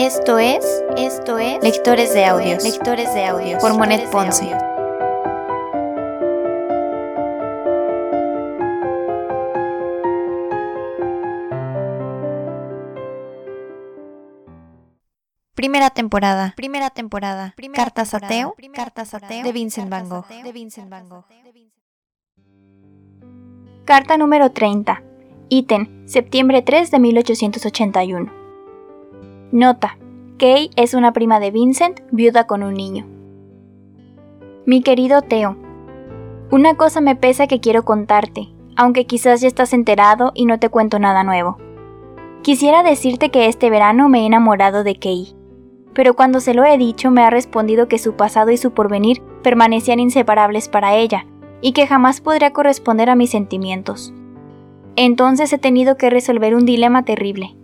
Esto es, esto es Lectores de Audios, Lectores de Audios. Por Monet Ponce. Primera temporada, primera temporada, Cartas a Teo, Cartas a Teo. De Vincent Van Gogh, de Vincent Van Gogh. Carta número 30. Ítem, septiembre 3 de 1881. Nota. Kay es una prima de Vincent, viuda con un niño. Mi querido Teo, una cosa me pesa que quiero contarte, aunque quizás ya estás enterado y no te cuento nada nuevo. Quisiera decirte que este verano me he enamorado de Kay, pero cuando se lo he dicho me ha respondido que su pasado y su porvenir permanecían inseparables para ella, y que jamás podría corresponder a mis sentimientos. Entonces he tenido que resolver un dilema terrible,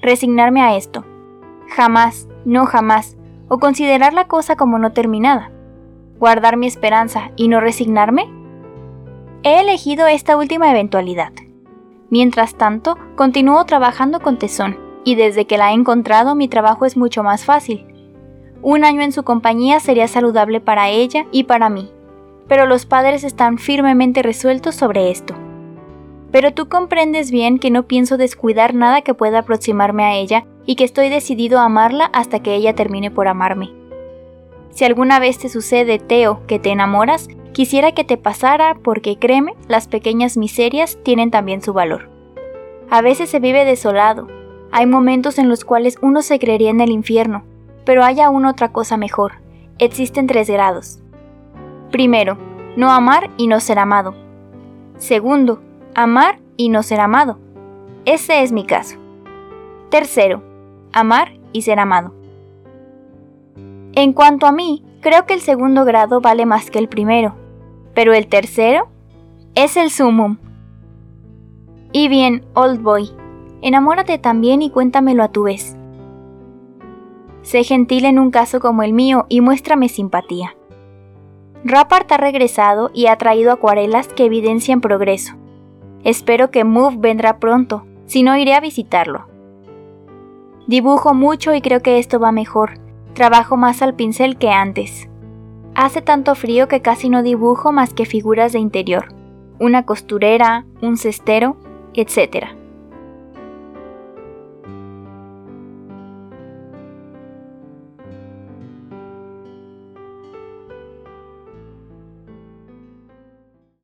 resignarme a esto, jamás, no jamás, o considerar la cosa como no terminada, guardar mi esperanza y no resignarme? He elegido esta última eventualidad. Mientras tanto, continúo trabajando con tesón, y desde que la he encontrado mi trabajo es mucho más fácil. Un año en su compañía sería saludable para ella y para mí, pero los padres están firmemente resueltos sobre esto. Pero tú comprendes bien que no pienso descuidar nada que pueda aproximarme a ella y que estoy decidido a amarla hasta que ella termine por amarme. Si alguna vez te sucede, Teo, que te enamoras, quisiera que te pasara porque créeme, las pequeñas miserias tienen también su valor. A veces se vive desolado, hay momentos en los cuales uno se creería en el infierno, pero hay aún otra cosa mejor. Existen tres grados. Primero, no amar y no ser amado. Segundo, amar y no ser amado. Ese es mi caso. Tercero, amar y ser amado. En cuanto a mí, creo que el segundo grado vale más que el primero, pero el tercero es el sumum. Y bien, old boy, enamórate también y cuéntamelo a tu vez. Sé gentil en un caso como el mío y muéstrame simpatía. Rappart ha regresado y ha traído acuarelas que evidencian progreso. Espero que Move vendrá pronto, si no iré a visitarlo. Dibujo mucho y creo que esto va mejor. Trabajo más al pincel que antes. Hace tanto frío que casi no dibujo más que figuras de interior. Una costurera, un cestero, etc.